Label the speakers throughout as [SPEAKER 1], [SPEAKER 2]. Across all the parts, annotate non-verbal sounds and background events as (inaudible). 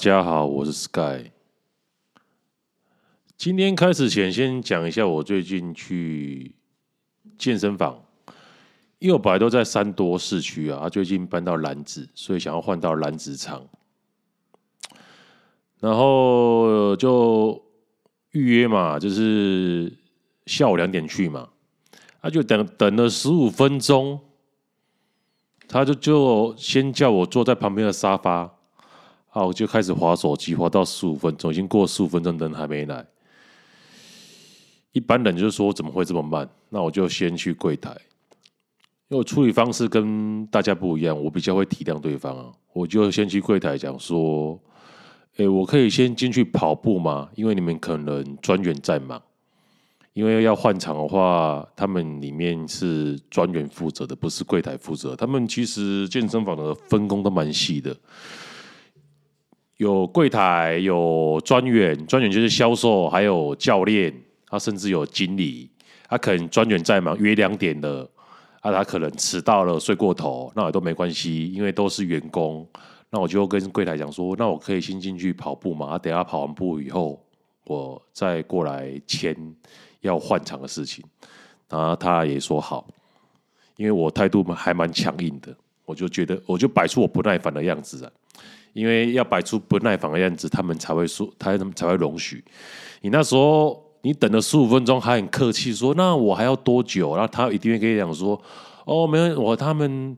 [SPEAKER 1] 大家好，我是 Sky。今天开始前，先讲一下我最近去健身房，因为我本来都在三多市区啊，最近搬到兰子，所以想要换到兰子场，然后就预约嘛，就是下午两点去嘛，他就等等了十五分钟，他就就先叫我坐在旁边的沙发。啊！我就开始滑手机，滑到十五分钟，已经过十五分钟，人还没来。一般人就是说怎么会这么慢？那我就先去柜台，因为我处理方式跟大家不一样，我比较会体谅对方啊。我就先去柜台讲说：“哎，我可以先进去跑步吗？因为你们可能专员在忙，因为要换场的话，他们里面是专员负责的，不是柜台负责。他们其实健身房的分工都蛮细的。”有柜台，有专员，专员就是销售，还有教练，他甚至有经理。他可能专员在忙，约两点了，啊，他可能迟到了，睡过头，那也都没关系，因为都是员工。那我就跟柜台讲说，那我可以先进去跑步嘛？啊，等下跑完步以后，我再过来签要换场的事情。然后他也说好，因为我态度还蛮强硬的，我就觉得我就摆出我不耐烦的样子啊。因为要摆出不耐烦的样子，他们才会说，他们才会容许。你那时候你等了十五分钟，还很客气说：“那我还要多久？”然后他一定会跟你讲说：“哦，没有，我他们，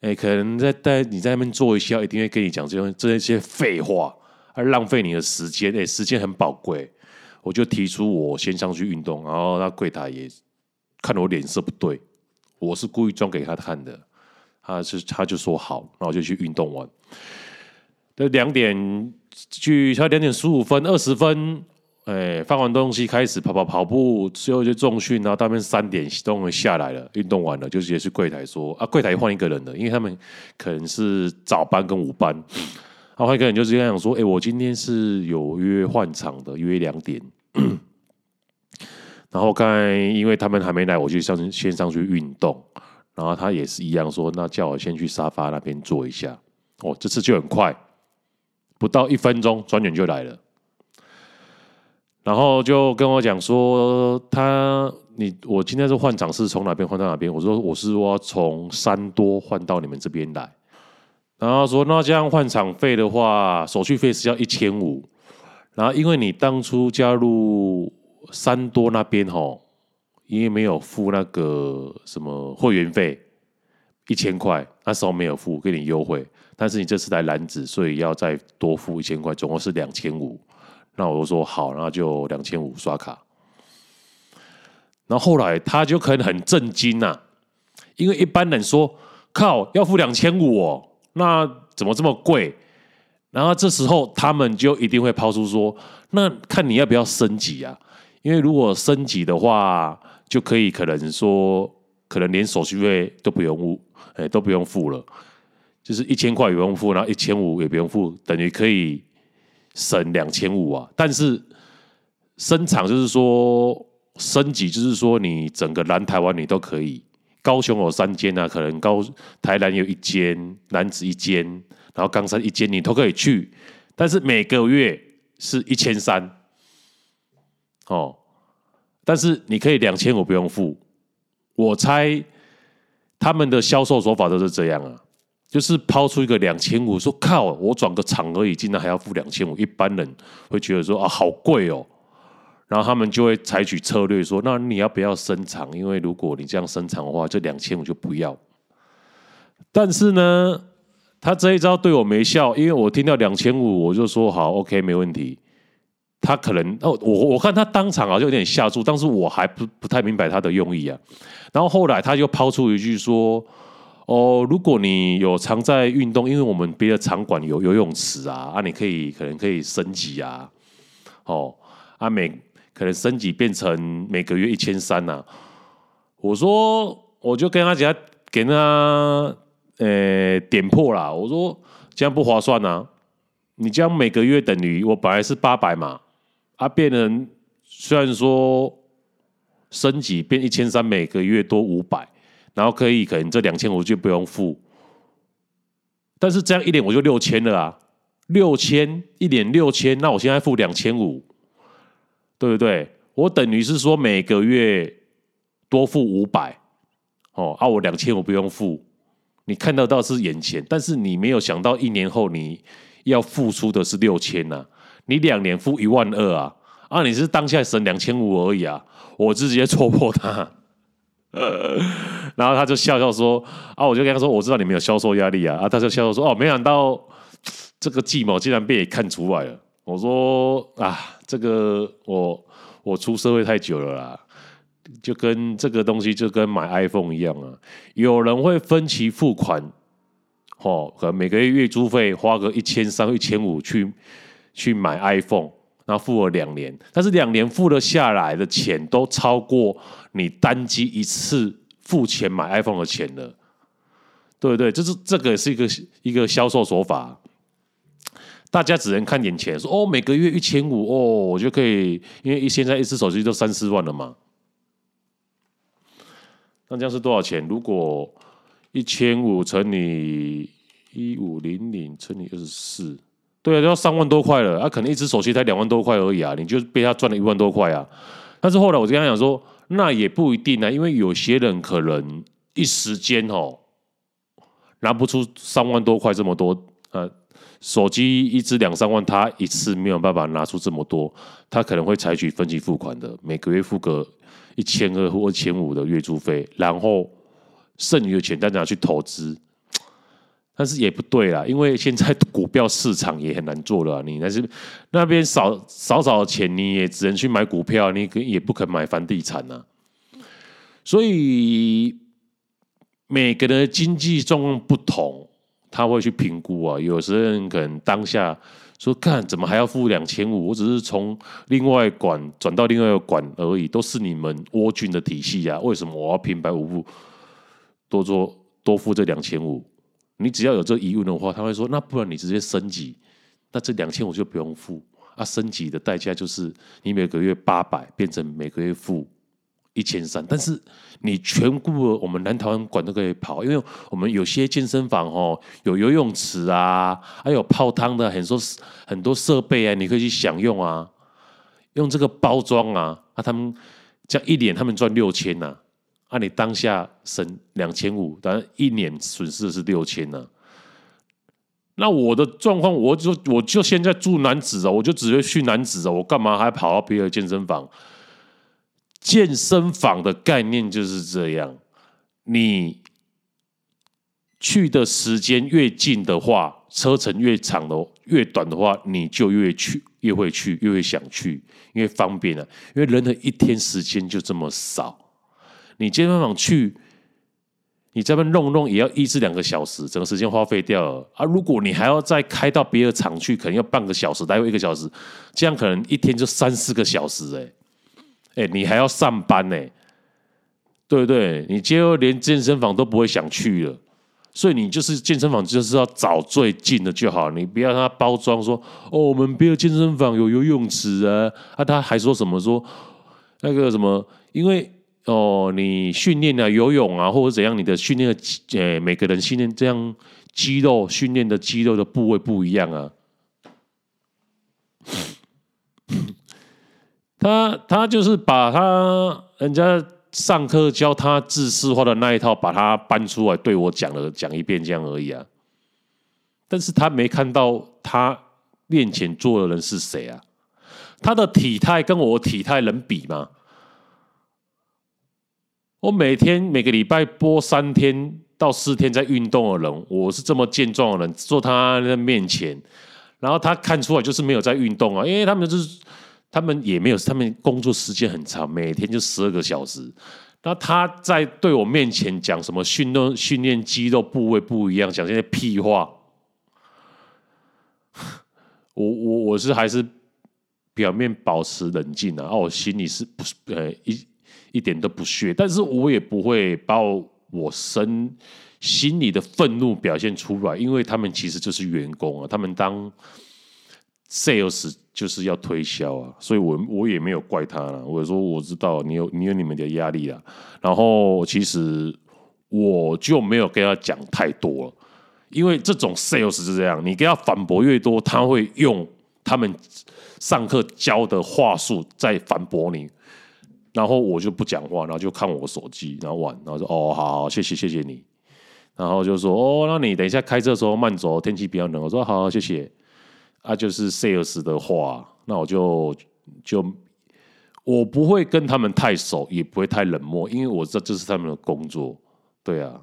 [SPEAKER 1] 哎，可能在在你在那边坐一下，一定会跟你讲这些这些废话，而浪费你的时间。哎，时间很宝贵。”我就提出我先上去运动，然后那柜台也看我脸色不对，我是故意装给他看的，他是他就说好，那我就去运动完。就两点去，差两点十五分、二十分，哎，放完东西开始跑跑跑步，最后就重训，然后到那边三点终于下来了，运动完了就直接去柜台说啊，柜台换一个人了，因为他们可能是早班跟午班，然 (clears throat) 后换一个人就直接讲说，哎，我今天是有约换场的，约两点，(clears throat) 然后刚才因为他们还没来，我就上先上去运动，然后他也是一样说，那叫我先去沙发那边坐一下，哦，这次就很快。不到一分钟，专员就来了，然后就跟我讲说，他你我今天是换场，是从哪边换到哪边？我说我是说从三多换到你们这边来，然后说那这样换场费的话，手续费是要一千五，然后因为你当初加入三多那边吼，因为没有付那个什么会员费。一千块，那时候没有付，给你优惠。但是你这次来楠梓，所以要再多付一千块，总共是两千五。那我就说好，那就两千五刷卡。然后后来他就可能很震惊呐，因为一般人说靠要付两千五哦，那怎么这么贵？然后这时候他们就一定会抛出说，那看你要不要升级啊？因为如果升级的话，就可以可能说，可能连手续费都不用付。哎，都不用付了，就是一千块也不用付，然后一千五也不用付，等于可以省两千五啊。但是升场就是说升级，就是说你整个南台湾你都可以，高雄有三间啊，可能高台南有一间，南子一间，然后冈山一间，你都可以去。但是每个月是一千三，哦，但是你可以两千五不用付，我猜。他们的销售手法都是这样啊，就是抛出一个两千五，说靠，我转个场而已，竟然还要付两千五，一般人会觉得说啊，好贵哦，然后他们就会采取策略说，那你要不要升场？因为如果你这样升场的话，这两千五就不要。但是呢，他这一招对我没效，因为我听到两千五，我就说好，OK，没问题。他可能哦，我我看他当场好像有点吓住，但是我还不不太明白他的用意啊。然后后来他就抛出一句说：“哦，如果你有常在运动，因为我们别的场馆有游泳池啊，啊，你可以可能可以升级啊，哦，啊每可能升级变成每个月一千三呐。”我说，我就跟他讲，给他呃点破了，我说这样不划算啊，你这样每个月等于我本来是八百嘛。他变成虽然说升级变一千三，每个月多五百，然后可以可能这两千我就不用付，但是这样一年我就六千了啊，六千一年六千，那我现在付两千五，对不对？我等于是说每个月多付五百，哦，啊，我两千我不用付，你看得到是眼前，但是你没有想到一年后你要付出的是六千呐，你两年付一万二啊，啊，你是当下省两千五而已啊，我直接戳破他。呃，然后他就笑笑说：“啊，我就跟他说，我知道你没有销售压力啊。”啊，他就笑笑说：“哦，没想到这个计谋竟然被你看出来了。”我说：“啊，这个我我出社会太久了啦，就跟这个东西就跟买 iPhone 一样啊。有人会分期付款，哦，可能每个月月租费花个一千三、一千五去去买 iPhone。”然后付了两年，但是两年付了下来的钱都超过你单机一次付钱买 iPhone 的钱了，对不对？这是这个是一个一个销售手法，大家只能看眼前，说哦，每个月一千五哦，我就可以，因为现在一只手机都三四万了嘛，那这样是多少钱？如果一千五乘以一五零零乘以二十四。对啊，都要三万多块了，他、啊、可能一只手机才两万多块而已啊，你就被他赚了一万多块啊。但是后来我就跟他讲说，那也不一定啊，因为有些人可能一时间哦拿不出三万多块这么多，呃，手机一支两三万，他一次没有办法拿出这么多，他可能会采取分期付款的，每个月付个一千二或一千五的月租费，然后剩余的钱再拿去投资。但是也不对啦，因为现在股票市场也很难做了。你那是那边少少少的钱，你也只能去买股票，你也不肯买房地产呐。所以每个人的经济状况不同，他会去评估啊。有时人可能当下说：“看怎么还要付两千五？我只是从另外管转到另外一个管而已，都是你们窝军的体系啊，为什么我要平白无故多做多付这两千五？”你只要有这疑问的话，他会说：“那不然你直接升级，那这两千我就不用付啊。升级的代价就是你每个月八百变成每个月付一千三，但是你全部我们南台湾馆都可以跑，因为我们有些健身房哦，有游泳池啊，还有泡汤的很多很多设备啊，你可以去享用啊。用这个包装啊，啊，他们这样一年他们赚六千呐。”、啊、你当下省两千五，当然一年损失的是六千呢。那我的状况，我就我就现在住楠梓哦，我就直接去楠梓哦，我干嘛还跑到别的健身房？健身房的概念就是这样，你去的时间越近的话，车程越长的越短的话，你就越去越会去越会想去，因为方便啊，因为人的一天时间就这么少。你健身房去，你这边弄弄也要一至两个小时，整个时间花费掉了啊！如果你还要再开到别的场去，可能要半个小时，待会一个小时，这样可能一天就三四个小时哎、欸、你还要上班呢、对不对？你今后连健身房都不会想去了，所以你就是健身房就是要找最近的就好，你不要让他包装说哦，我们别的健身房有游泳池啊，啊，他还说什么说那个什么，因为。哦，你训练啊，游泳啊，或者怎样，你的训练的，诶，每个人训练这样肌肉训练的肌肉的部位不一样啊。(laughs) 他他就是把他人家上课教他自私化的那一套，把他搬出来对我讲了讲一遍这样而已啊。但是他没看到他面前坐的人是谁啊？他的体态跟我体态能比吗？我每天每个礼拜播三天到四天在运动的人，我是这么健壮的人，坐他的面前，然后他看出来就是没有在运动啊，因为他们就是他们也没有，他们工作时间很长，每天就十二个小时。那他在对我面前讲什么训练训练肌肉部位不一样，讲这些屁话，我我我是还是表面保持冷静啊，啊，我心里是不是呃一。一点都不屑，但是我也不会把我身心里的愤怒表现出来，因为他们其实就是员工啊，他们当 sales 就是要推销啊，所以我我也没有怪他了。我说我知道你有你有你们的压力啊，然后其实我就没有跟他讲太多了，因为这种 sales 是这样，你跟他反驳越多，他会用他们上课教的话术在反驳你，然后我就不讲话，然后就看我手机，然后玩，然后说哦，好好，谢谢谢谢你，然后就说哦，那你等一下开车的时候慢走，天气比较冷。我说好，好，谢谢。啊，就是 sales 的话，那我就就我不会跟他们太熟，也不会太冷漠，因为我知道这是他们的工作，对啊。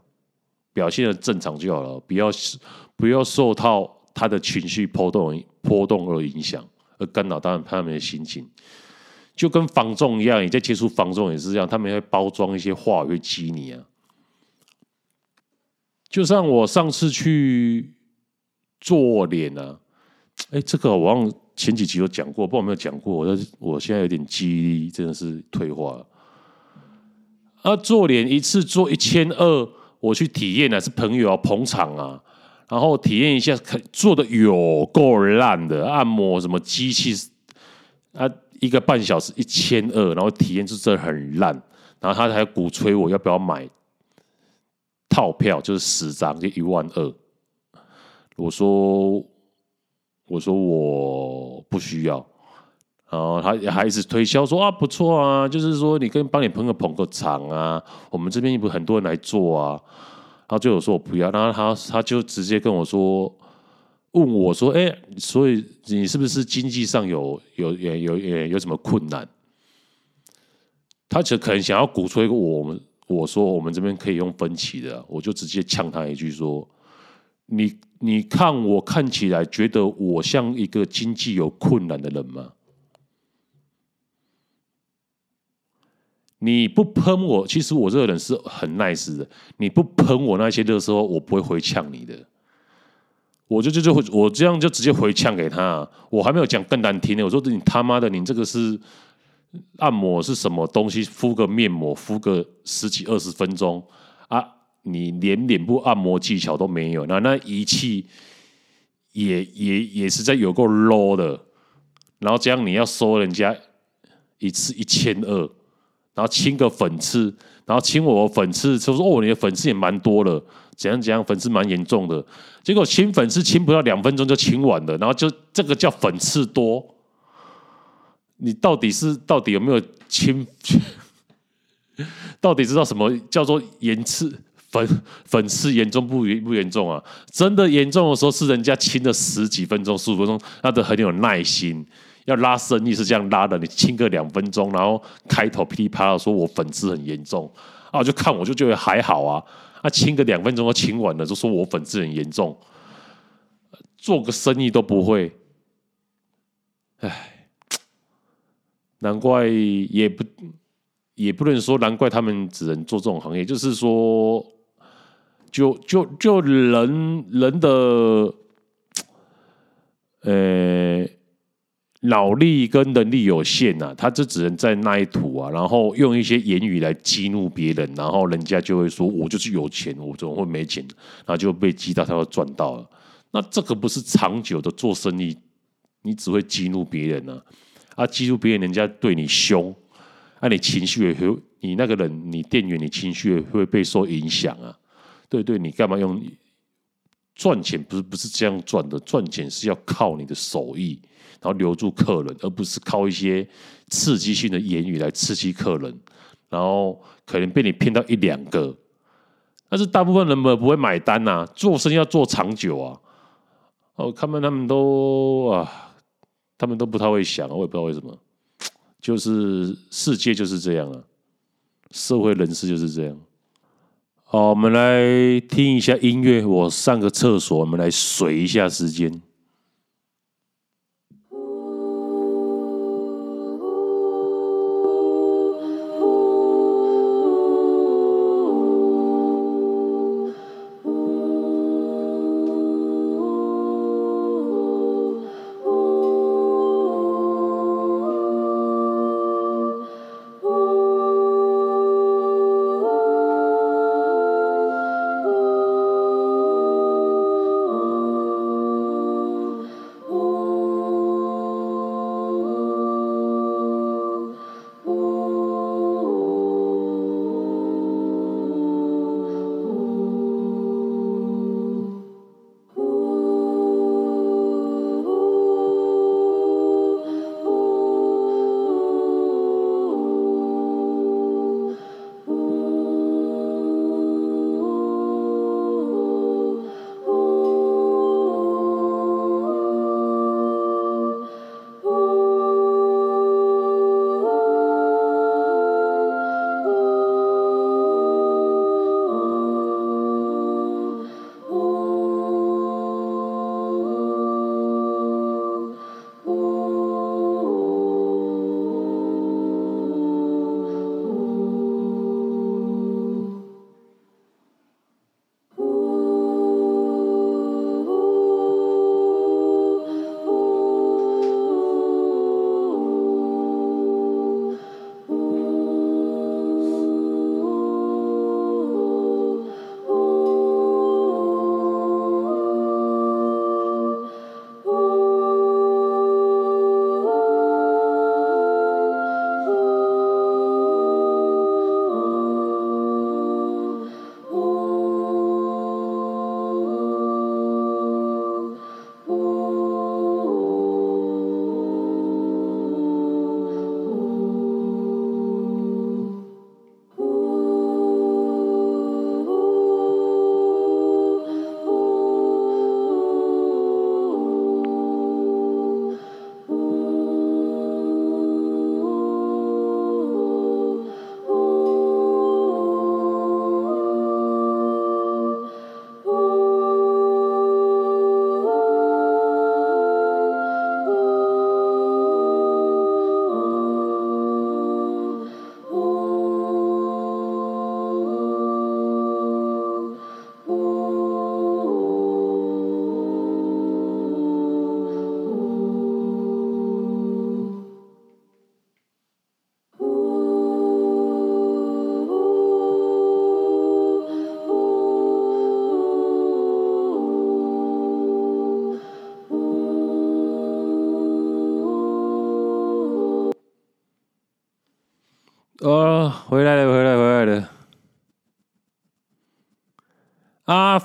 [SPEAKER 1] 表现的正常就好了，不要不要受到他的情绪波动波动而影响，而干扰到他们的心情。就跟房仲一样，你在接触房仲也是这样，他们会包装一些话会激你啊。就像我上次去做脸啊，哎，这个我忘前几集有讲过，不知道有没有讲过。我我现在有点记忆力真的是退化了。啊，做脸一次做一千二。我去体验呢，是朋友要捧场啊，然后体验一下，做的有够烂的按摩，什么机器啊，一个半小时一千二，然后体验就真的很烂，然后他还鼓吹我要不要买套票，就是十张就一万二，我说我说我不需要。然后他还一直推销说啊，不错啊，就是说你跟帮你朋友捧个场啊，我们这边不很多人来做啊，然后就有说我不要，然后他他就直接跟我说，问我说，哎，所以你是不是经济上有有有有有什么困难？他就可能想要鼓吹我们，我说我们这边可以用分期的，我就直接呛他一句说，你你看我看起来觉得我像一个经济有困难的人吗？你不喷我，其实我这个人是很 nice 的。你不喷我那些的时候，我不会回呛你的。我就就就会，我这样就直接回呛给他。我还没有讲更难听的，我说你他妈的，你这个是按摩是什么东西？敷个面膜，敷个十几二十分钟啊！你连脸部按摩技巧都没有，那那仪器也也也是在有够 low 的。然后这样你要收人家一次一千二。然后清个粉刺，然后清我粉刺，就说哦，你的粉刺也蛮多了，怎样怎样，粉刺蛮严重的。结果清粉刺清不到两分钟就清完了，然后就这个叫粉刺多。你到底是到底有没有清？(laughs) 到底知道什么叫做严刺粉粉刺严重不严不严重啊？真的严重的时候是人家清了十几分钟、十五分钟，那都很有耐心。要拉生意是这样拉的，你清个两分钟，然后开头噼里啪啦说我粉刺很严重啊，就看我就觉得还好啊，啊清个两分钟就清完了，就说我粉刺很严重，做个生意都不会，唉，难怪也不也不能说难怪他们只能做这种行业，就是说，就就就人人的，呃。脑力跟能力有限呐、啊，他就只能在那一土啊，然后用一些言语来激怒别人，然后人家就会说：“我就是有钱，我怎么会没钱？”然后就被激到，他要赚到了。那这个不是长久的做生意，你只会激怒别人啊！啊，激怒别人，人家对你凶，啊，你情绪也会，你那个人，你店员，你情绪也会被受影响啊。对对，你干嘛用赚钱？不是不是这样赚的，赚钱是要靠你的手艺。然后留住客人，而不是靠一些刺激性的言语来刺激客人，然后可能被你骗到一两个，但是大部分人们不会买单呐、做生意要做长久啊。哦，他们他们都啊，他们都不太会想，我也不知道为什么，就是世界就是这样啊，社会人士就是这样。好，我们来听一下音乐，我上个厕所，我们来水一下时间。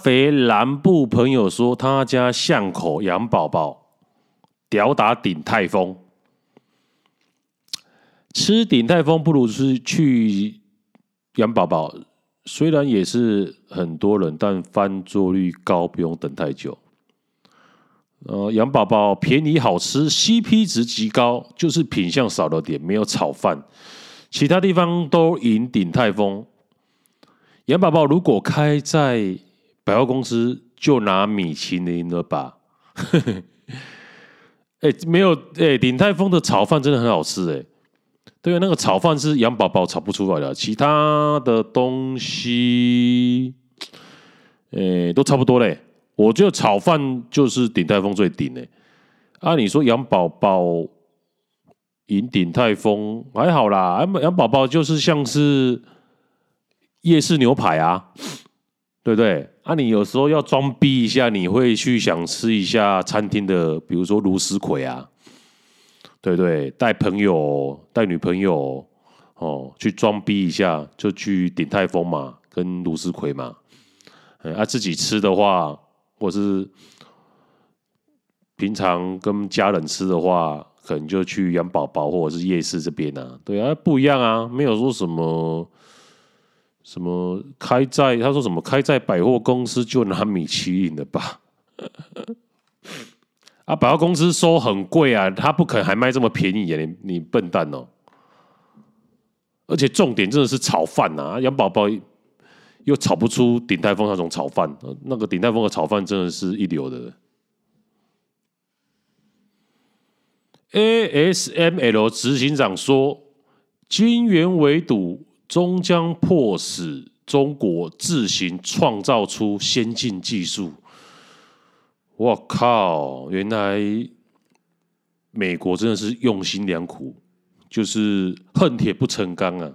[SPEAKER 1] 肥南部朋友说，他家巷口养宝宝，屌打鼎泰丰。吃鼎泰丰不如是去养宝宝，虽然也是很多人，但翻桌率高，不用等太久。呃，养宝宝便宜好吃，CP 值极高，就是品相少了点，没有炒饭，其他地方都赢鼎泰丰。养宝宝如果开在百货公司就拿米其林了吧？(laughs) 哎、没有哎，鼎、泰丰的炒饭真的很好吃哎、对，那个炒饭是养宝宝炒不出来的，其他的东西，哎、都差不多嘞。我觉得炒饭就是鼎泰丰最顶哎。啊，你说养宝宝赢鼎泰丰还好啦，养宝宝就是像是夜市牛排啊。对不对？啊，你有时候要装逼一下，你会去想吃一下餐厅的，比如说卢斯葵啊，对不对？带朋友、带女朋友哦，去装逼一下，就去鼎泰丰嘛，跟卢斯葵嘛。啊，自己吃的话，或是平常跟家人吃的话，可能就去养宝宝或者是夜市这边啊。对啊，不一样啊，没有说什么。什么开在他说什么开在百货公司就拿米其林的吧？(laughs) 啊，百货公司收很贵啊，他不可能还卖这么便宜啊！你你笨蛋哦！而且重点真的是炒饭啊，养宝宝又炒不出鼎泰丰那种炒饭，那个鼎泰丰的炒饭真的是一流的。ASML 执行长说：“金元围堵。”终将迫使中国自行创造出先进技术。我靠！原来美国真的是用心良苦，就是恨铁不成钢啊！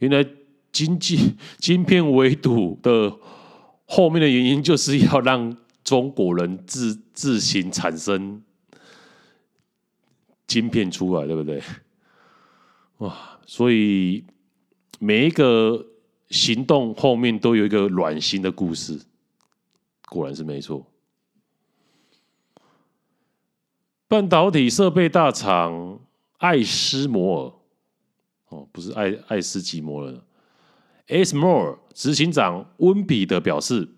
[SPEAKER 1] 原来经济晶片围堵的后面的原因，就是要让中国人自自行产生晶片出来，对不对？哇！所以。每一个行动后面都有一个暖心的故事，果然是没错。半导体设备大厂艾斯摩尔，哦，不是爱爱斯基摩了。ASML 执行长温彼得表示，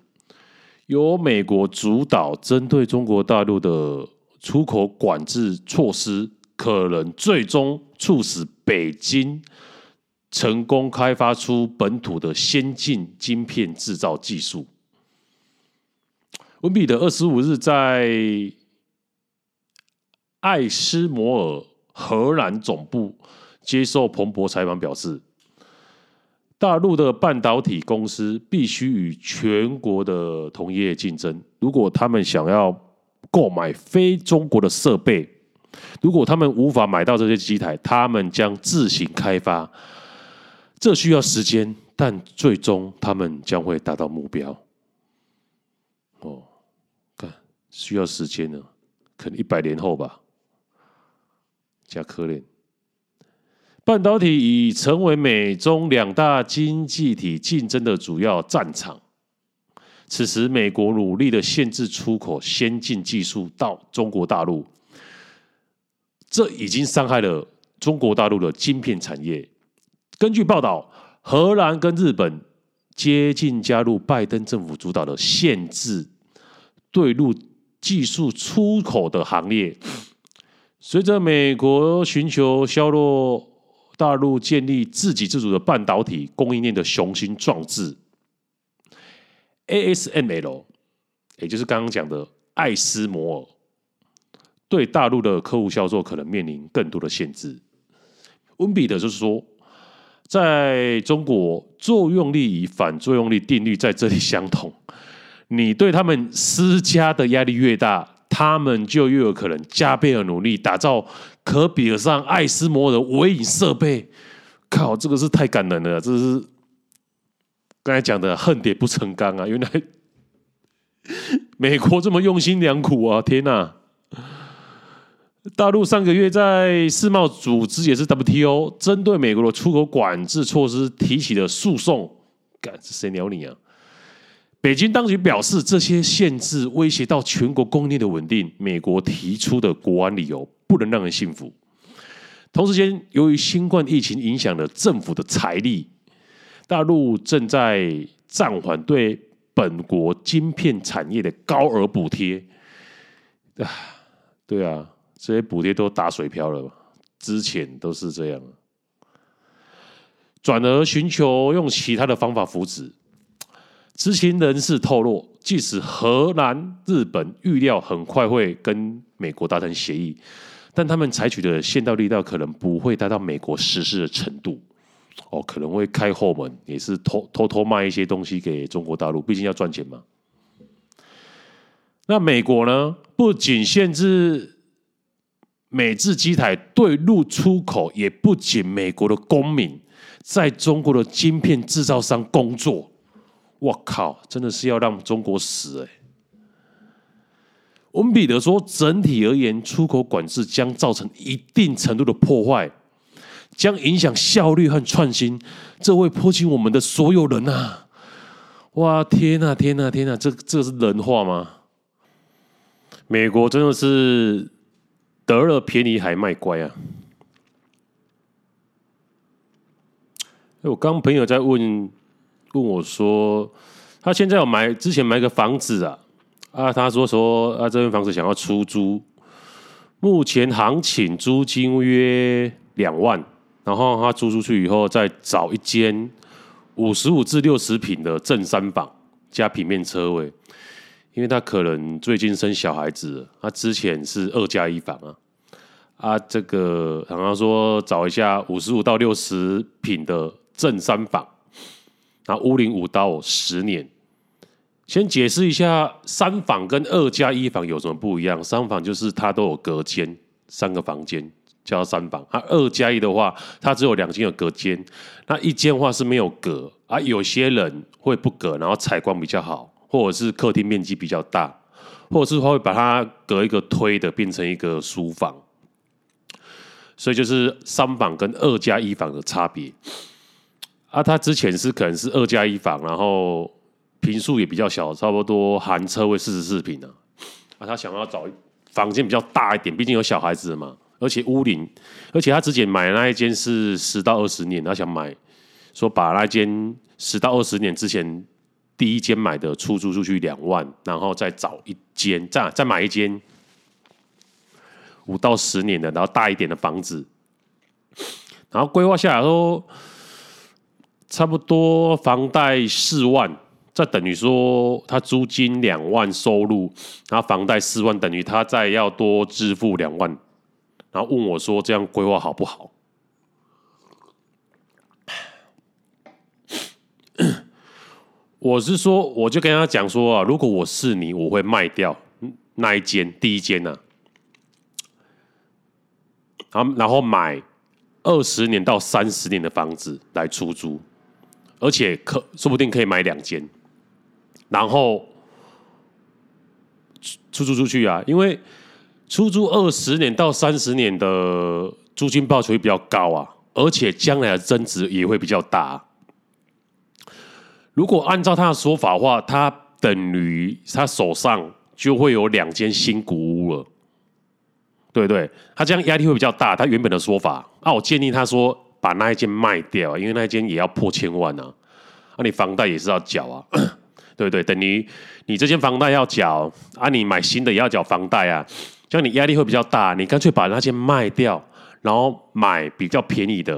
[SPEAKER 1] 由美国主导针对中国大陆的出口管制措施，可能最终促使北京。成功开发出本土的先进晶片制造技术。温彼得二十五日在艾斯摩尔荷兰总部接受彭博采访表示，大陆的半导体公司必须与全国的同业竞争。如果他们想要购买非中国的设备，如果他们无法买到这些机台，他们将自行开发。这需要时间，但最终他们将会达到目标。哦，看需要时间呢，可能一百年后吧。加可怜，半导体已成为美中两大经济体竞争的主要战场。此时，美国努力的限制出口先进技术到中国大陆，这已经伤害了中国大陆的晶片产业。根据报道，荷兰跟日本接近加入拜登政府主导的限制对陆技术出口的行列。随着美国寻求削弱大陆建立自给自足的半导体供应链的雄心壮志，ASML，也就是刚刚讲的艾斯摩尔，对大陆的客户销售可能面临更多的限制。温彼得就是说。在中国，作用力与反作用力定律在这里相同。你对他们施加的压力越大，他们就越有可能加倍的努力，打造可比得上艾斯摩的微影设备。靠，这个是太感人了！这是刚才讲的恨铁不成钢啊！原来美国这么用心良苦啊！天哪！大陆上个月在世贸组织也是 WTO 针对美国的出口管制措施提起的诉讼，干谁鸟你啊？北京当局表示，这些限制威胁到全国供应链的稳定，美国提出的国安理由不能让人信服。同时间，由于新冠疫情影响了政府的财力，大陆正在暂缓对本国晶片产业的高额补贴。啊，对啊。这些补贴都打水漂了，之前都是这样，转而寻求用其他的方法扶持。知情人士透露，即使荷兰、日本预料很快会跟美国达成协议，但他们采取的限道力道可能不会达到美国实施的程度。哦，可能会开后门，也是偷偷偷卖一些东西给中国大陆，毕竟要赚钱嘛。那美国呢？不仅限制。美制机台对陆出口，也不仅美国的公民在中国的晶片制造商工作，我靠，真的是要让中国死哎！温彼得说，整体而言，出口管制将造成一定程度的破坏，将影响效率和创新，这会波及我们的所有人呐！哇，天呐，天呐，天呐，这这是人话吗？美国真的是。得了便宜还卖乖啊！我刚朋友在问问我说，他现在有买之前买个房子啊啊，他说说啊，这间房子想要出租，目前行情租金约两万，然后他租出去以后再找一间五十五至六十平的正三房加平面车位。因为他可能最近生小孩子，他之前是二加一房啊，啊，这个然后说找一下五十五到六十平的正三房，然后屋龄五到十年。先解释一下三房跟二加一房有什么不一样？三房就是它都有隔间，三个房间叫三房。它二加一的话，它只有两间有隔间，那一间话是没有隔啊。有些人会不隔，然后采光比较好。或者是客厅面积比较大，或者是会把它隔一个推的，变成一个书房，所以就是三房跟二加一房的差别。啊，他之前是可能是二加一房，然后坪数也比较小，差不多含车位四十四坪呢。啊，他想要找房间比较大一点，毕竟有小孩子嘛，而且屋龄，而且他之前买的那一间是十到二十年，他想买说把那间十到二十年之前。第一间买的出租出去两万，然后再找一间，再再买一间五到十年的，然后大一点的房子，然后规划下来说，差不多房贷四万，再等于说他租金两万收入，然后房贷四万，等于他再要多支付两万，然后问我说这样规划好不好？我是说，我就跟他讲说啊，如果我是你，我会卖掉那一间第一间呢，啊，然后买二十年到三十年的房子来出租，而且可说不定可以买两间，然后出租出去啊，因为出租二十年到三十年的租金报酬率比较高啊，而且将来的增值也会比较大。如果按照他的说法的话，他等于他手上就会有两间新古屋了，对不对？他这样压力会比较大。他原本的说法，啊，我建议他说把那一间卖掉，因为那一间也要破千万啊，啊，你房贷也是要缴啊，(clears throat) 对不对？等于你这间房贷要缴，啊，你买新的也要缴房贷啊，这样你压力会比较大。你干脆把那间卖掉，然后买比较便宜的，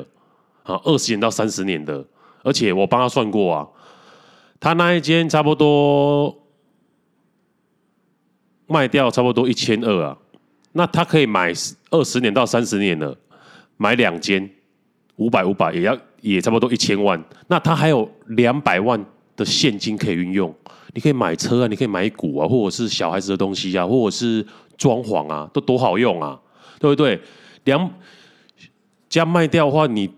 [SPEAKER 1] 啊，二十年到三十年的，而且我帮他算过啊。他那一间差不多卖掉差不多一千二啊，那他可以买二十年到三十年的，买两间五百五百也要也差不多一千万，那他还有两百万的现金可以运用，你可以买车啊，你可以买股啊，或者是小孩子的东西啊，或者是装潢啊，都多好用啊，对不对？两家卖掉的话，你。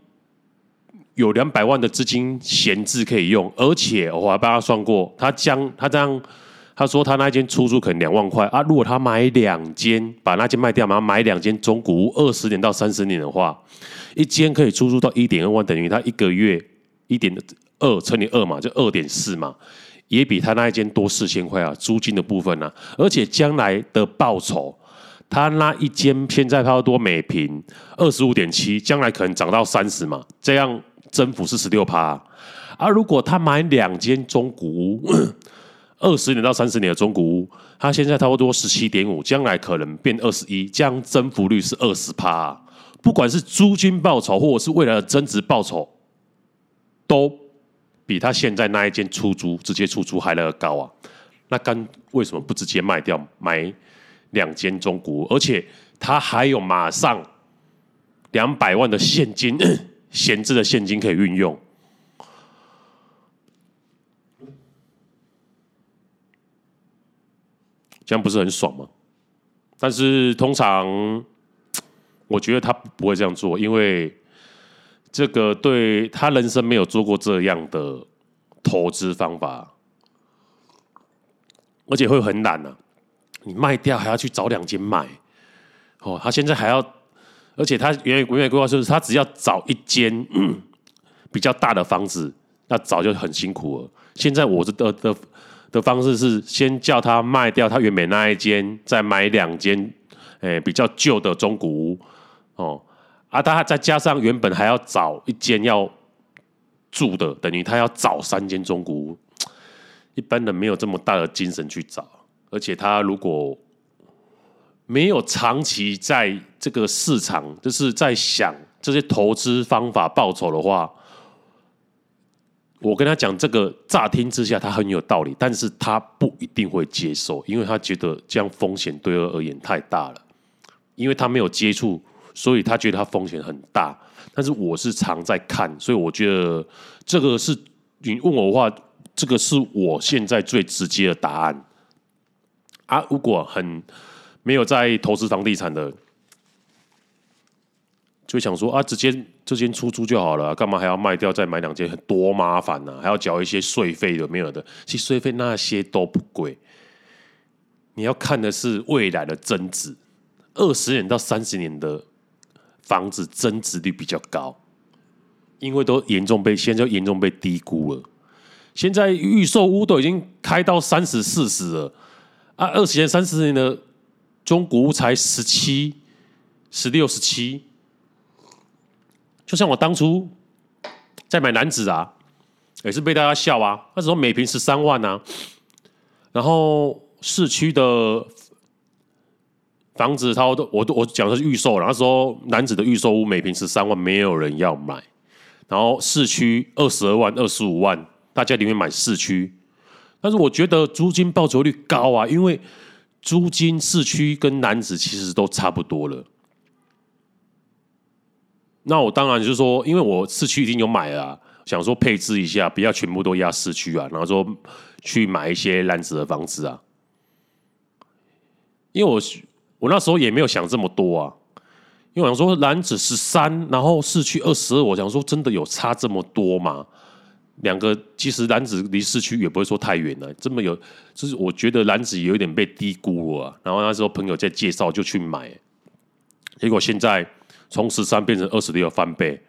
[SPEAKER 1] 有两百万的资金闲置可以用，而且我还帮他算过，他将他这样他说他那间出租可能两万块啊，如果他买两间，把那间卖掉，嘛买两间中古屋，二十年到三十年的话，一间可以出租到一点二万，等于他一个月一点二乘以二嘛，就二点四嘛，也比他那一间多四千块啊，租金的部分呢、啊，而且将来的报酬，他那一间现在差不多每平二十五点七，将来可能涨到三十嘛，这样增幅是十六趴，而、如果他买两间中古屋。(clears throat) 二十年到三十年的中古屋，他现在差不多十七点五，将来可能变二十一，这样增幅率是二十趴。不管是租金报酬，或者是未来的增值报酬，都比他现在那一间出租直接出租还来得高啊！那干为什么不直接卖掉，买两间中古屋？而且他还有马上两百万的现金，闲置的现金可以运用。这样不是很爽吗？但是通常，我觉得他不会这样做，因为这个对他人生没有做过这样的投资方法，而且会很懒啊！你卖掉还要去找两间买，哦，他现在还要，而且他原原本规划就是他只要找一间比较大的房子，那早就很辛苦了。现在我的的的。的方式是先叫他卖掉他原本那一间，再买两间，诶比较旧的中古屋，哦，啊，他再加上原本还要找一间要住的，等于他要找三间中古屋，一般人没有这么大的精神去找，而且他如果没有长期在这个市场，就是在想这些投资方法报酬的话。我跟他讲这个，乍听之下他很有道理，但是他不一定会接受，因为他觉得这样风险对他而言太大了，因为他没有接触，所以他觉得他风险很大。但是我是常在看，所以我觉得这个是你问我的话，这个是我现在最直接的答案。啊，如果很没有在投资房地产的。就想说啊，直接这间出租就好了，干嘛还要卖掉再买两间？多麻烦呢、啊，还要缴一些税费的，没有的。其实税费那些都不贵，你要看的是未来的增值。二十年到三十年的房子增值率比较高，因为都严重被现在严重被低估了。现在预售屋都已经开到三十四十了啊，二十年三十年的中古屋才十七、十六、十七。就像我当初在买南子啊，也是被大家笑啊。那时候每平十三万啊，然后市区的房子，他都我都我讲的是预售，然后那时候楠梓的预售屋每平十三万，没有人要买。然后市区二十二万、二十五万，大家宁愿买市区。但是我觉得租金报酬率高啊，因为租金市区跟楠梓其实都差不多了。那我当然就是说，因为我市区已经有买了，想说配置一下，不要全部都压市区啊，然后说去买一些楠梓的房子啊。因为我我那时候也没有想这么多啊，因为我想说楠梓十三，然后市区二十二，我想说真的有差这么多吗？两个其实楠梓离市区也不会说太远了，这么有，就是我觉得楠梓有点被低估了啊。然后那时候朋友在介绍就去买，结果现在。从十三变成二十六，翻倍。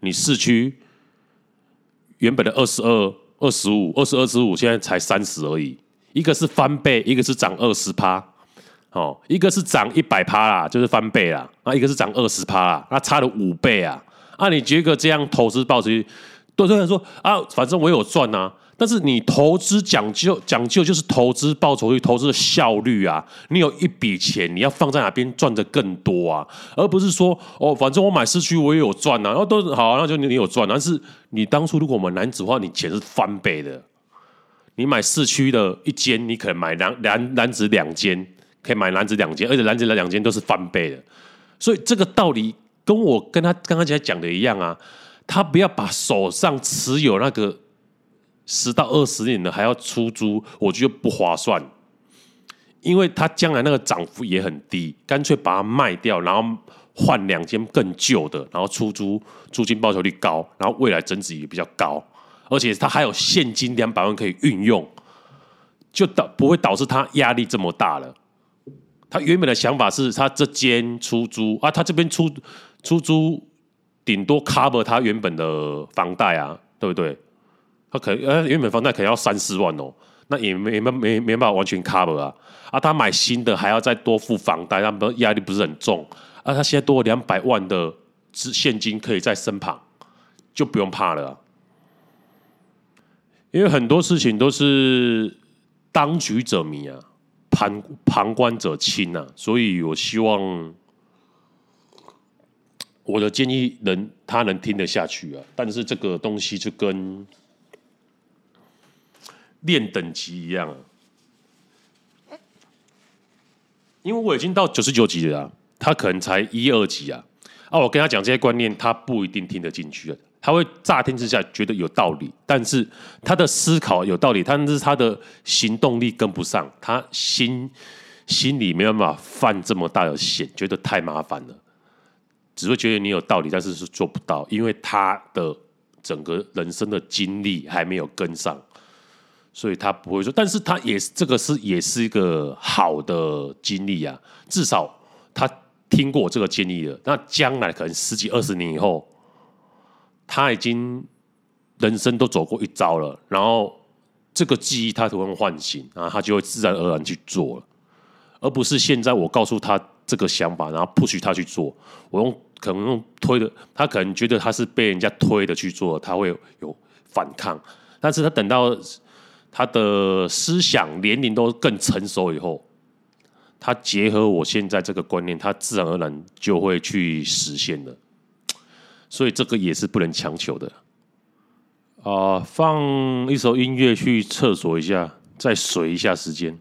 [SPEAKER 1] 你市区原本的二十二、二十五、二十二十五，现在才三十而已。一个是翻倍，一个是涨二十趴。哦，一个是涨一百趴啦，就是翻倍啦。啊，一个是涨二十趴啦，那差了五倍啊。啊，你觉得这样投资报酬，多多人说啊，反正我有赚啊。但是你投资讲究讲究就是投资报酬率、投资的效率啊！你有一笔钱，你要放在哪边赚的更多啊？而不是说哦，反正我买市区我也有赚啊，然后都好啊，那就你你有赚。但是你当初如果我们楠梓的话，你钱是翻倍的。你买市区的一间，你可能买两两楠梓两间，可以买楠梓两间，而且楠梓的两间都是翻倍的。所以这个道理跟我跟他刚刚才讲的一样啊，他不要把手上持有那个。十到二十年的还要出租，我觉得不划算，因为他将来那个涨幅也很低，干脆把它卖掉，然后换两间更旧的，然后出租，租金报酬率高，然后未来增值也比较高，而且他还有现金两百万可以运用，就导不会导致他压力这么大了。他原本的想法是他这间出租啊，他这边出出租顶多 cover 他原本的房贷啊，对不对？他可能呃原本房贷可能要三四万哦，那也没没没没办法完全 cover 啊。啊，他买新的还要再多付房贷，他不压力不是很重啊？他现在多两百万的资现金可以在身旁，就不用怕了。因为很多事情都是当局者迷啊。旁旁观者清啊，所以我希望我的建议能他能听得下去啊。但是这个东西就跟练等级一样，因为我已经到九十九级了，他可能才一二级啊。啊，我跟他讲这些观念，他不一定听得进去。他会乍听之下觉得有道理，但是他的思考有道理，但是他的行动力跟不上，他心心里没办法犯这么大的险，觉得太麻烦了，只会觉得你有道理，但是是做不到，因为他的整个人生的经历还没有跟上，所以他不会说，但是他也是这个是也是一个好的经历啊，至少他听过这个建议了，那将来可能十几二十年以后。他已经人生都走过一遭了，然后这个记忆他突然唤醒，然后他就会自然而然去做了，而不是现在我告诉他这个想法，然后 push 他去做。我用可能用推的，他可能觉得他是被人家推的去做，他会有反抗。但是他等到他的思想年龄都更成熟以后，他结合我现在这个观念，他自然而然就会去实现了。所以这个也是不能强求的啊！放一首音乐去厕所一下，再水一下时间。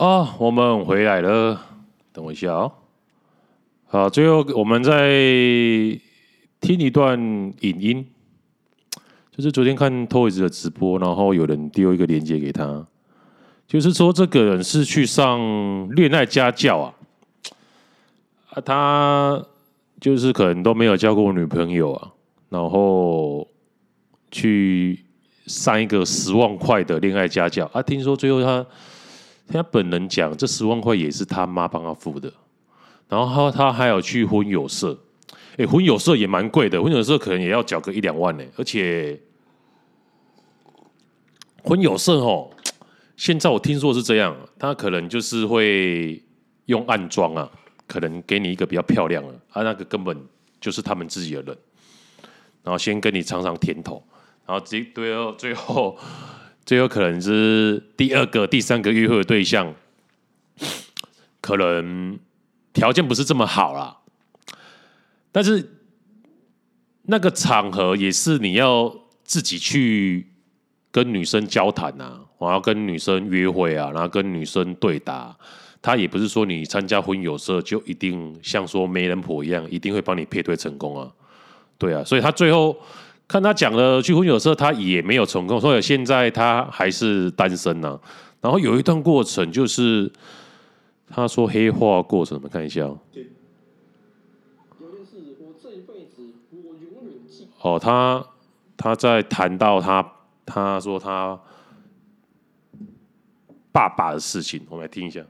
[SPEAKER 1] 啊，我们回来了，等我一下哦。好，最后我们再听一段影音，就是昨天看 Toys 的直播，然后有人丢一个链接给他，就是说这个人是去上恋爱家教啊，啊，他就是可能都没有交过女朋友啊，然后去上一个十万块的恋爱家教。啊，听说最后他他本人讲，这十万块也是他妈帮他付的。然后他他还有去婚友社，哎，婚友社也蛮贵的，婚友社可能也要缴个一两万呢。而且婚友社哦，现在我听说是这样，他可能就是会用暗装啊，可能给你一个比较漂亮的，啊，那个根本就是他们自己的人，然后先跟你尝尝甜头，然后最最后最后最后可能是第二个、第三个约会的对象，可能。条件不是这么好啦，但是那个场合也是你要自己去跟女生交谈啊，我要跟女生约会啊，然后跟女生对答。他也不是说你参加婚友社就一定像说媒人婆一样，一定会帮你配对成功啊。对啊，所以他最后看他讲了去婚友社，他也没有成功，所以现在他还是单身呢、然后有一段过程就是。他说黑化过程，我们看一下哦。哦，他他在谈到他他说他爸爸的事情，我们来听一下。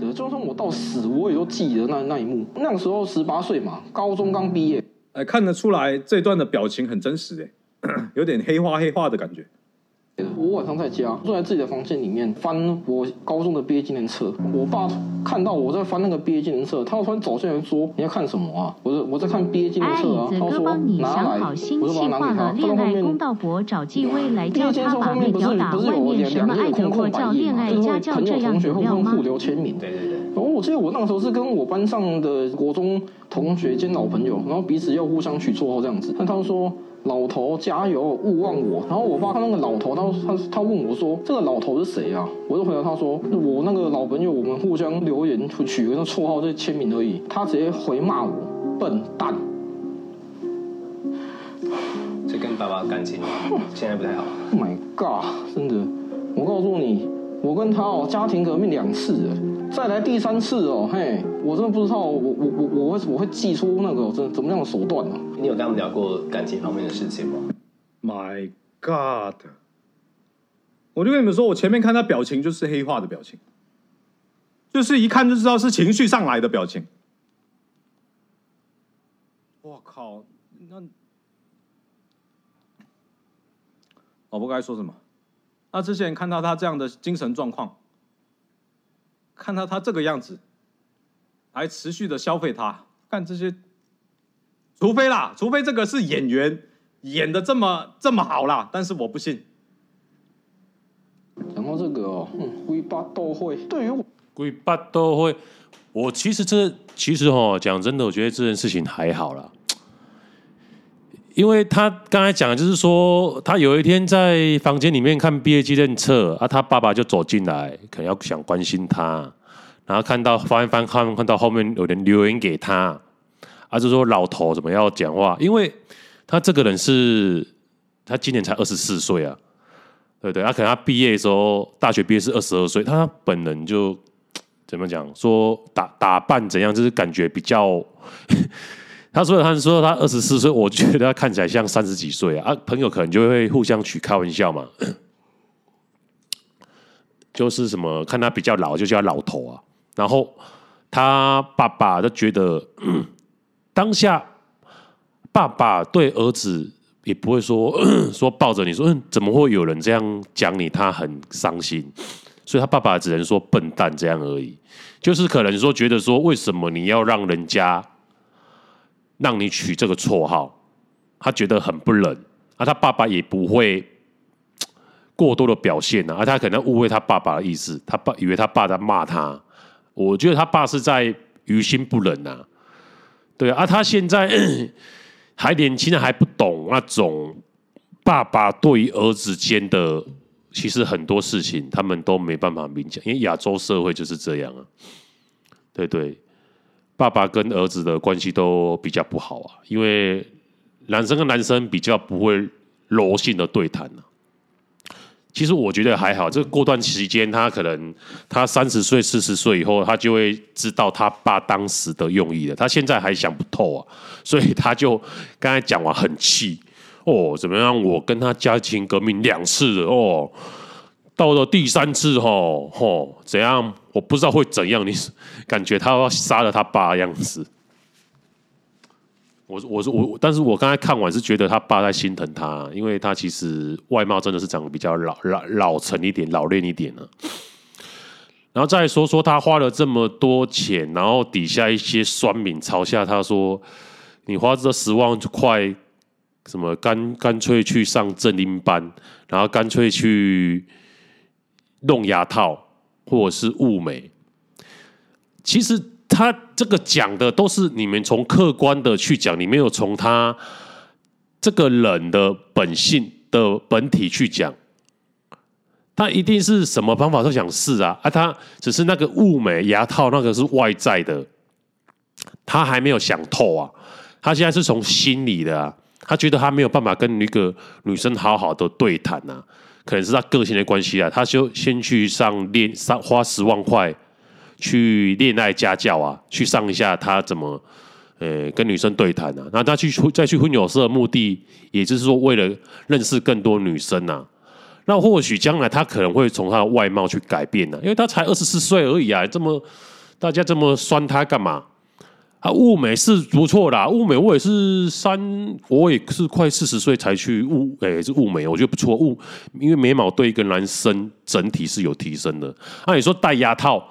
[SPEAKER 2] 就算我到死，我也都记得那那一幕。那个时候十八岁嘛，高中刚毕业。
[SPEAKER 3] 哎，看得出来这段的表情很真实，哎，(coughs) 有点黑化黑化的感觉。
[SPEAKER 2] 我晚上在家坐在自己的房间里面翻我高中的毕业纪念册，我爸看到我在翻那个毕业纪念册，他突然走进来说：“你要看什么啊？”我说：“我在看毕业纪念册啊。”他说：“拿来。”我就把它拿给他。恋爱公道伯找纪威来教他把妹吊打，外面什么爱德国叫恋爱家教这样子料吗？互留签名。对对对。然后我记得我那个时候是跟我班上的国中同学兼老朋友，然后彼此要互相取绰号这样子。那他说。老头加油，勿忘我。然后我爸看那个老头，他他他问我说：“这个老头是谁啊？”我就回答他说：“我那个老朋友，我们互相留言取个那绰号，就签名而已。”他直接回骂我笨蛋。
[SPEAKER 4] 这跟爸爸感情现在不太好。
[SPEAKER 2] Oh my god！真的，我告诉你，我跟他哦，家庭革命两次，再来第三次哦，嘿，我真的不知道，我我我我会我会祭出那个怎怎么样的手段呢？
[SPEAKER 4] 你有跟他们聊过感情方面的事情吗
[SPEAKER 3] ？My God！我就跟你们说，我前面看他表情就是黑化的表情，就是一看就知道是情绪上来的表情。我靠！那我不该说什么？那之前看到他这样的精神状况。看到他这个样子，还持续的消费他，看这些，除非啦，除非这个是演员演的这么这么好啦，但是我不信。
[SPEAKER 2] 然后这个哦，龟巴都会，对于我
[SPEAKER 1] 龟巴都会，我其实这其实哦，讲真的，我觉得这件事情还好啦。因为他刚才讲的就是说，他有一天在房间里面看毕业纪念册啊，他爸爸就走进来，可能要想关心他，然后看到翻一翻看看到后面有人留言给他，啊，就说老头怎么要讲话？因为他这个人是，他今年才二十四岁啊，对不对？他、可能他毕业的时候，大学毕业是二十二岁，他本人就怎么讲？说打打扮怎样，就是感觉比较。他说：“他说他二十四岁，我觉得他看起来像三十几岁啊！啊，朋友可能就会互相取开玩笑嘛，(coughs) 就是什么看他比较老，就叫老头啊。然后他爸爸就觉得，(coughs) 当下爸爸对儿子也不会说 (coughs) 说抱着你说，嗯，怎么会有人这样讲你？他很伤心，所以他爸爸只能说笨蛋这样而已。就是可能说觉得说，为什么你要让人家？”让你取这个绰号，他觉得很不忍，而他爸爸也不会过多的表现啊，而他可能误会他爸爸的意思，他爸以为他爸在骂他，我觉得他爸是在于心不忍呐，对啊，他现在 (coughs) 还年轻，还不懂那种爸爸对于儿子间的其实很多事情他们都没办法明讲，因为亚洲社会就是这样啊。对对，爸爸跟儿子的关系都比较不好啊，因为男生跟男生比较不会柔性的对谈啊。其实我觉得还好，这过段期间，他可能他三十岁、四十岁以后，他就会知道他爸当时的用意了。他现在还想不透啊，所以他就刚才讲完很气哦，怎么样？我跟他家庭革命两次了哦，到了第三次吼吼，怎样？我不知道会怎样，你 (laughs) 感觉他要杀了他爸的样子。我我说我，但是我刚才看完是觉得他爸在心疼他，因为他其实外貌真的是长得比较老老老成一点、老练一点了。然后再说说他花了这么多钱，然后底下一些酸民嘲笑他说：“你花这十万块，什么干干脆去上正音班，然后干脆去弄牙套或者是物美。”其实。他这个讲的都是你们从客观的去讲，你没有从他这个人的本性的本体去讲。他一定是什么方法都想试啊！啊，他只是那个物美牙套那个是外在的，他还没有想透啊。他现在是从心里的啊，他觉得他没有办法跟一个女生好好的对谈啊，可能是他个性的关系啊，他就先去上练，上花十万块。去恋爱家教啊，去上一下他怎么，呃，跟女生对谈啊。那他去再去婚友社的目的，也就是说为了认识更多女生啊。那或许将来他可能会从他的外貌去改变呢、啊，因为他才二十四岁而已啊，这么大家这么酸他干嘛？啊，物美是不错的，物美我也是三，我也是快四十岁才去物，哎，是物美，我觉得不错。物因为眉毛对一个男生整体是有提升的。那、你说戴牙套？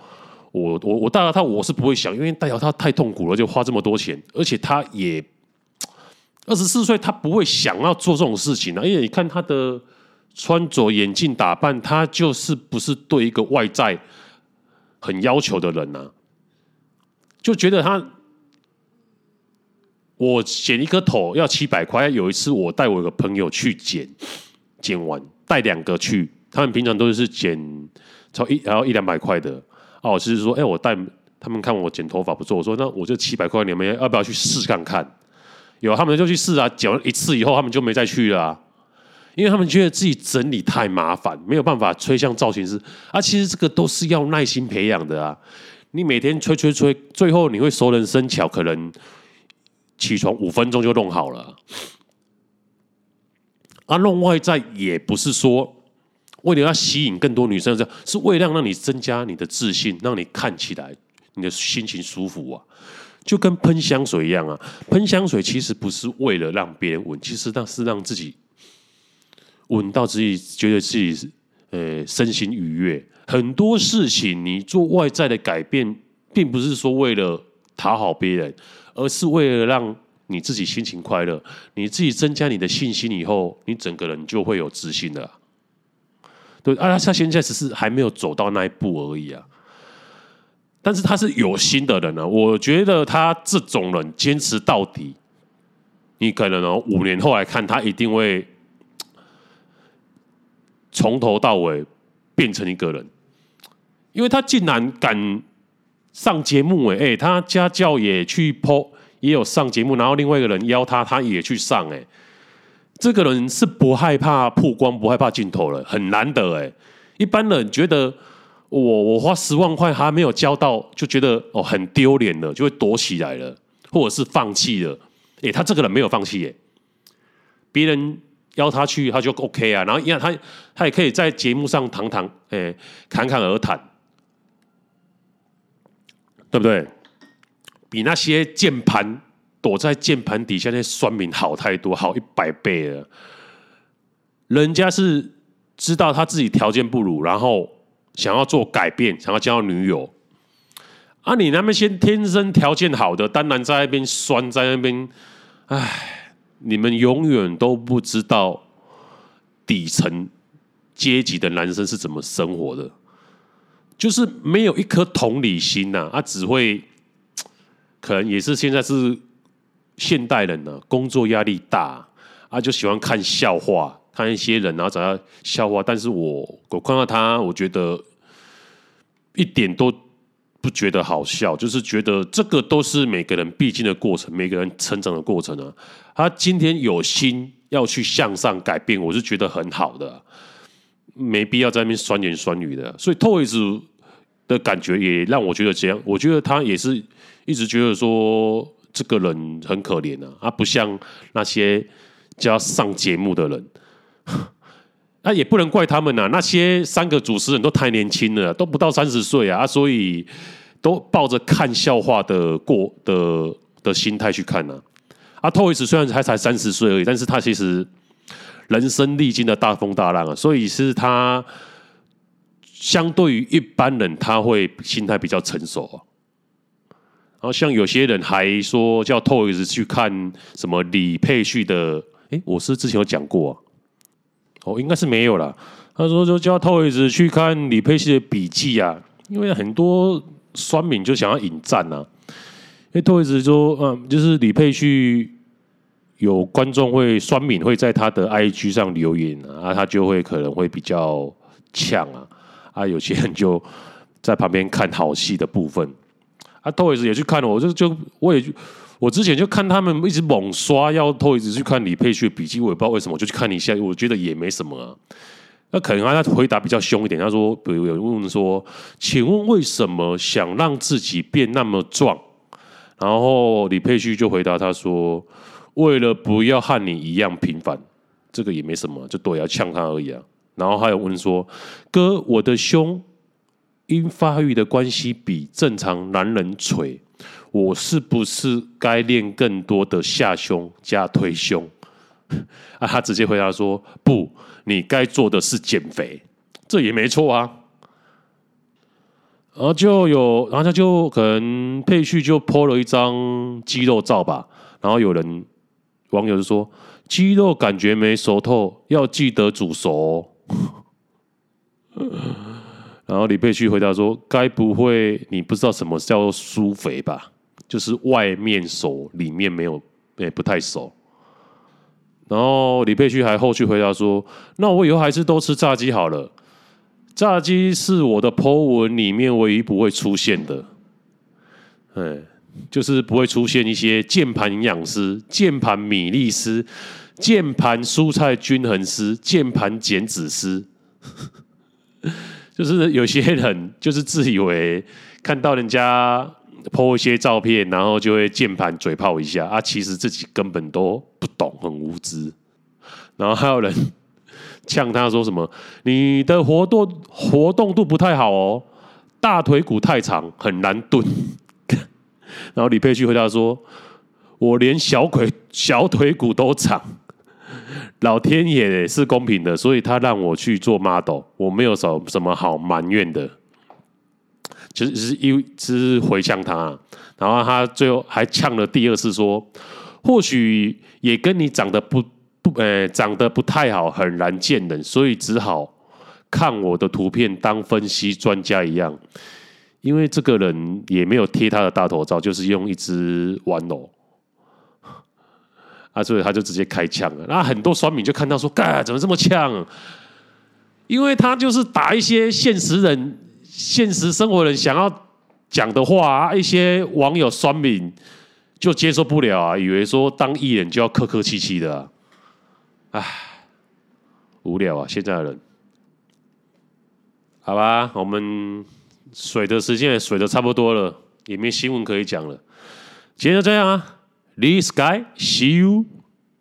[SPEAKER 1] 我我我戴牙套我是不会想，因为戴牙套太痛苦了，就花这么多钱，而且他也二十四岁，他不会想要做这种事情啊。因为你看他的穿着、眼镜、打扮，他就是不是对一个外在很要求的人呐、就觉得他我剪一颗头要七百块，有一次我带我一个朋友去剪，剪完带两个去，他们平常都是剪超一然后一两百块的。哦，就是说，哎、我带他们看我剪头发不错，我说那我就七百块，你们要不要去试看看？有，他们就去试啊，剪了一次以后，他们就没再去了、啊，因为他们觉得自己整理太麻烦，没有办法吹像造型师啊。其实这个都是要耐心培养的啊。你每天吹吹吹，最后你会熟能生巧，可能起床五分钟就弄好了。啊，弄外在也不是说。为了要吸引更多女生，这样是为了让你增加你的自信，让你看起来你的心情舒服啊，就跟喷香水一样啊。喷香水其实不是为了让别人闻，其实那是让自己闻到自己觉得自己呃身心愉悦。很多事情你做外在的改变，并不是说为了讨好别人，而是为了让你自己心情快乐，你自己增加你的信心以后，你整个人就会有自信了。对啊，他现在只是还没有走到那一步而已啊。但是他是有心的人呢、啊，我觉得他这种人坚持到底，你可能哦五年后来看他一定会从头到尾变成一个人，因为他竟然敢上节目哎哎，他家教也去 po，也有上节目，然后另外一个人邀他，他也去上哎。这个人是不害怕曝光，不害怕镜头了，很难得哎。一般人觉得我我花十万块还没有交到，就觉得哦很丢脸了，就会躲起来了，或者是放弃了。哎，他这个人没有放弃哎，别人邀他去，他就 OK 啊。然后因为他他也可以在节目上堂堂，哎，侃侃而谈，对不对？比那些键盘。躲在键盘底下那些酸民好太多，好一百倍了。人家是知道他自己条件不如，然后想要做改变，想要交女友。啊，你那边先天生条件好的，当然在那边酸，在那边，唉，你们永远都不知道底层阶级的男生是怎么生活的，就是没有一颗同理心呐、啊，他、只会，(tsk) 可能也是现在是。现代人呢，工作压力大啊，就喜欢看笑话，看一些人，然后找他笑话。但是我我看到他，我觉得一点都不觉得好笑，就是觉得这个都是每个人必经的过程，每个人成长的过程啊。他今天有心要去向上改变，我是觉得很好的，没必要在那边酸言酸语的。所以 Toys 的感觉也让我觉得这样，我觉得他也是一直觉得说这个人很可怜啊，他不像那些叫上节目的人，那 (laughs) 也不能怪他们呐、啊。那些三个主持人都太年轻了，都不到三十岁啊，所以都抱着看笑话的过的的心态去看呐、啊。啊，Toys 虽然他才三十岁而已，但是他其实人生历经的大风大浪啊，所以是他。相对于一般人，他会心态比较成熟啊。然后像有些人还说叫 Toys 去看什么李佩旭的，哎，我是之前有讲过啊，哦，应该是没有啦。他说就叫 Toys 去看李佩旭的笔记啊，因为很多酸民就想要引战啊。因为 Toys 说，嗯，就是李佩旭有观众会酸敏会在他的 IG 上留言啊，他就会可能会比较呛啊。啊，有些人就在旁边看好戏的部分，啊，Toys 也去看了，我就就我也我之前就看他们一直猛刷要 Toys 去看李佩旭的笔记，我也不知道为什么，我就去看一下，我觉得也没什么啊。那可能他回答比较凶一点，他说，比如有人问说，请问为什么想让自己变那么壮？然后李佩旭就回答他说，为了不要和你一样平凡，这个也没什么，就多要呛他而已啊。然后还有问说：“哥，我的胸因发育的关系比正常男人垂，我是不是该练更多的下胸加推胸？” (laughs) 啊，他直接回答说：“不，你该做的是减肥，这也没错啊。”然后就有，然后他就可能佩旭就 po 了一张肌肉照吧，然后有人网友就说：“肌肉感觉没熟透，要记得煮熟。”然后李佩旭回答说：“该不会你不知道什么叫做舒肥吧？就是外面熟，里面没有，也不太熟。”然后李佩旭还后续回答说：“那我以后还是都吃炸鸡好了，炸鸡是我的 po 文里面唯一不会出现的。哎，就是不会出现一些键盘营养师、键盘米粒师。”键盘蔬菜均衡师、键盘减脂师，(laughs) 就是有些人就是自以为看到人家 po 一些照片，然后就会键盘嘴炮一下啊，其实自己根本都不懂，很无知。然后还有人呛他说什么：“你的活动活动度不太好哦，大腿骨太长，很难蹲。” (laughs) 然后李佩旭回答说：“我连小腿小腿骨都长。”老天爷是公平的，所以他让我去做 model，我没有什什么好埋怨的，就是一直回呛他，然后他最后还呛了第二次说，或许也跟你长得不不呃长得不太好，很难见人，所以只好看我的图片当分析专家一样，因为这个人也没有贴他的大头照，就是用一只玩偶。啊，所以他就直接开枪了。那很多酸民就看到说：“干，怎么这么呛？”因为他就是打一些现实人、现实生活人想要讲的话啊，一些网友酸民就接受不了啊，以为说当艺人就要客客气气的啊。唉，无聊啊，现在的人。好吧，我们水的时间也水的差不多了，也没新闻可以讲了。今天就这样啊。This guy, see you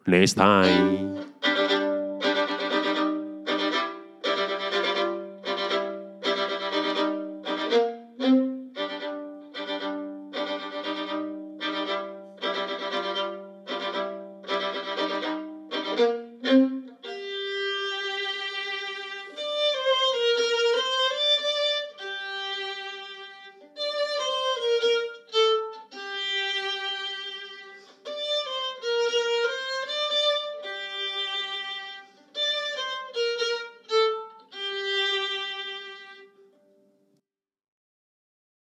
[SPEAKER 1] next time.